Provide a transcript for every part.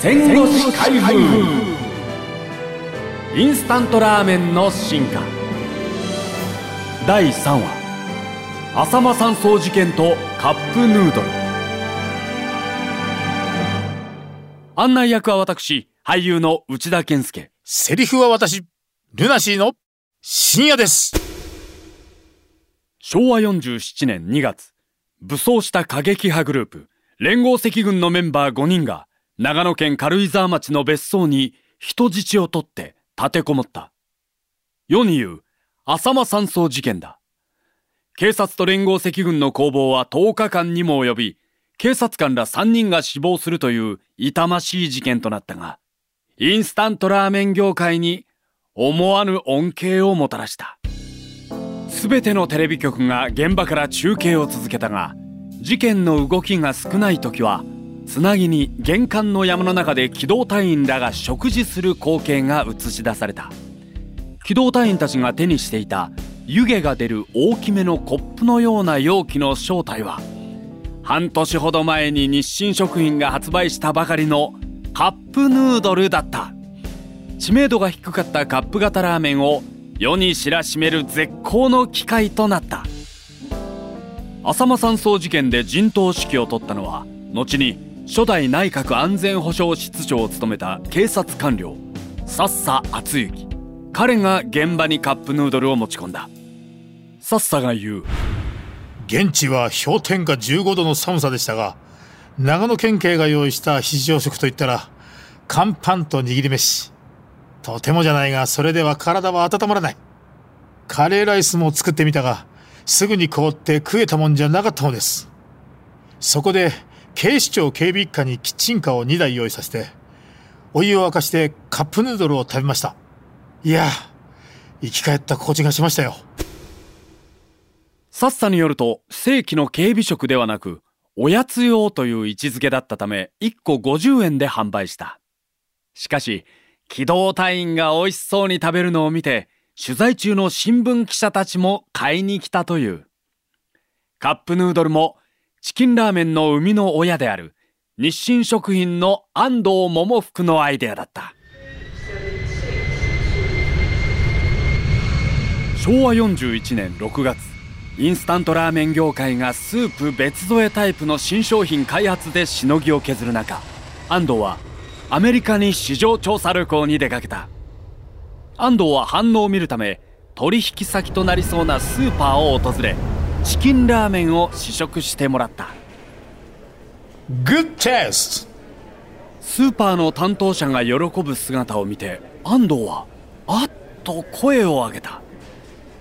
戦後史開封インスタントラーメンの進化。第3話。浅間山荘事件とカップヌードル。案内役は私俳優の内田健介。セリフは私、ルナシーの深夜です。昭和47年2月。武装した過激派グループ連合赤軍のメンバー5人が長野県軽井沢町の別荘に人質を取って立てこもった。世に言う浅間山荘事件だ。警察と連合赤軍の攻防は10日間にも及び警察官ら3人が死亡するという痛ましい事件となったがインスタントラーメン業界に思わぬ恩恵をもたらした。すべてのテレビ局が現場から中継を続けたが事件の動きが少ない時はつなぎに玄関の山の中で機動隊員らが食事する光景が映し出された。機動隊員たちが手にしていた湯気が出る大きめのコップのような容器の正体は半年ほど前に日清食品が発売したばかりのカップヌードルだった。知名度が低かったカップ型ラーメンを世に知らしめる絶好の機会となった。浅間山荘事件で陣頭指揮を取ったのは後に初代内閣安全保障室長を務めた警察官僚佐々敦之彼が現場にカップヌードルを持ち込んだ佐々が言う現地は氷点下15度の寒さでしたが、長野県警が用意した非常食といったら、乾パンと握り飯。とてもじゃないが、それでは体は温まらない。カレーライスも作ってみたが、すぐに凍って食えたもんじゃなかったのです。そこで、警視庁警備一課にキッチンカーを2台用意させて、お湯を沸かしてカップヌードルを食べました。いや、生き返った心地がしましたよ。サッサによると正規の警備食ではなくおやつ用という位置づけだったため1個50円で販売したしかし機動隊員が美味しそうに食べるのを見て取材中の新聞記者たちも買いに来たというカップヌードルもチキンラーメンの生みの親である日清食品の安藤桃福のアイデアだった。昭和41年6月インスタントラーメン業界がスープ別添えタイプの新商品開発でしのぎを削る中安藤はアメリカに市場調査旅行に出かけた。安藤は反応を見るため取引先となりそうなスーパーを訪れチキンラーメンを試食してもらった。Good test! スーパーの担当者が喜ぶ姿を見て安藤はあっと声を上げた。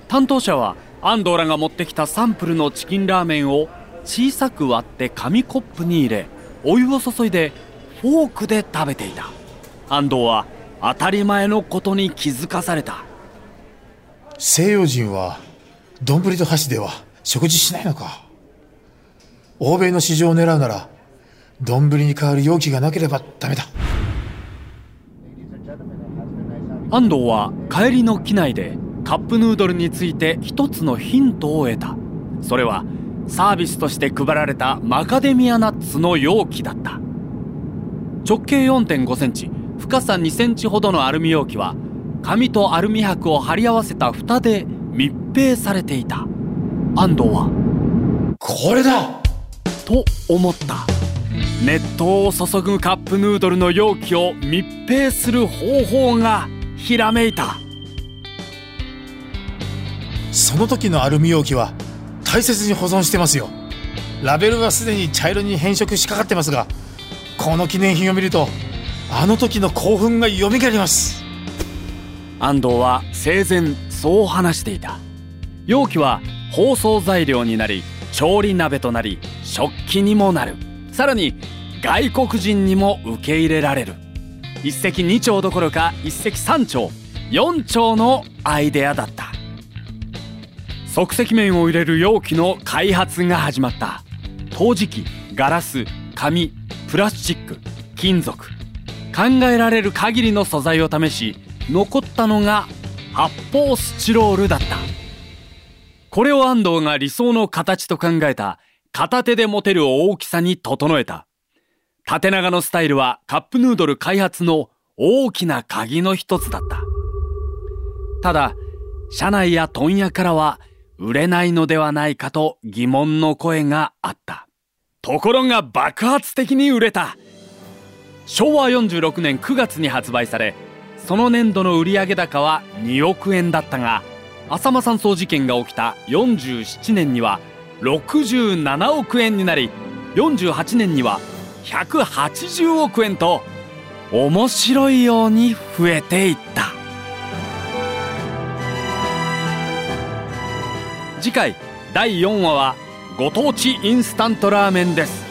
担当者は安藤らが持ってきたサンプルのチキンラーメンを小さく割って紙コップに入れお湯を注いでフォークで食べていた。安藤は当たり前のことに気づかされた。西洋人は丼と箸では食事しないのか。欧米の市場を狙うなら丼に代わる容器がなければダメだ。安藤は帰りの機内でカップヌードルについて一つのヒントを得た。それはサービスとして配られたマカデミアナッツの容器だった。直径4.5センチ深さ2センチほどのアルミ容器は紙とアルミ箔を貼り合わせた蓋で密閉されていた。安藤は？これだ！と思った。熱湯を注ぐカップヌードルの容器を密閉する方法がひらめいた。その時のアルミ容器は大切に保存してますよ。ラベルはすでに茶色に変色しかかってますがこの記念品を見るとあの時の興奮が蘇ります。安藤は生前そう話していた。容器は包装材料になり調理鍋となり食器にもなる。さらに外国人にも受け入れられる。一石二鳥どころか一石三鳥四鳥のアイデアだった。即席麺を入れる容器の開発が始まった。陶磁器ガラス紙プラスチック金属。考えられる限りの素材を試し残ったのが発泡スチロールだった。これを安藤が理想の形と考えた片手で持てる大きさに整えた。縦長のスタイルはカップヌードル開発の大きな鍵の一つだった。ただ社内や問屋からは売れないのではないかと疑問の声があった。ところが爆発的に売れた。昭和46年9月に発売されその年度の売上高は2億円だったが浅間山荘事件が起きた47年には67億円になり48年には180億円と面白いように増えていった。次回第4話はご当地インスタントラーメンです。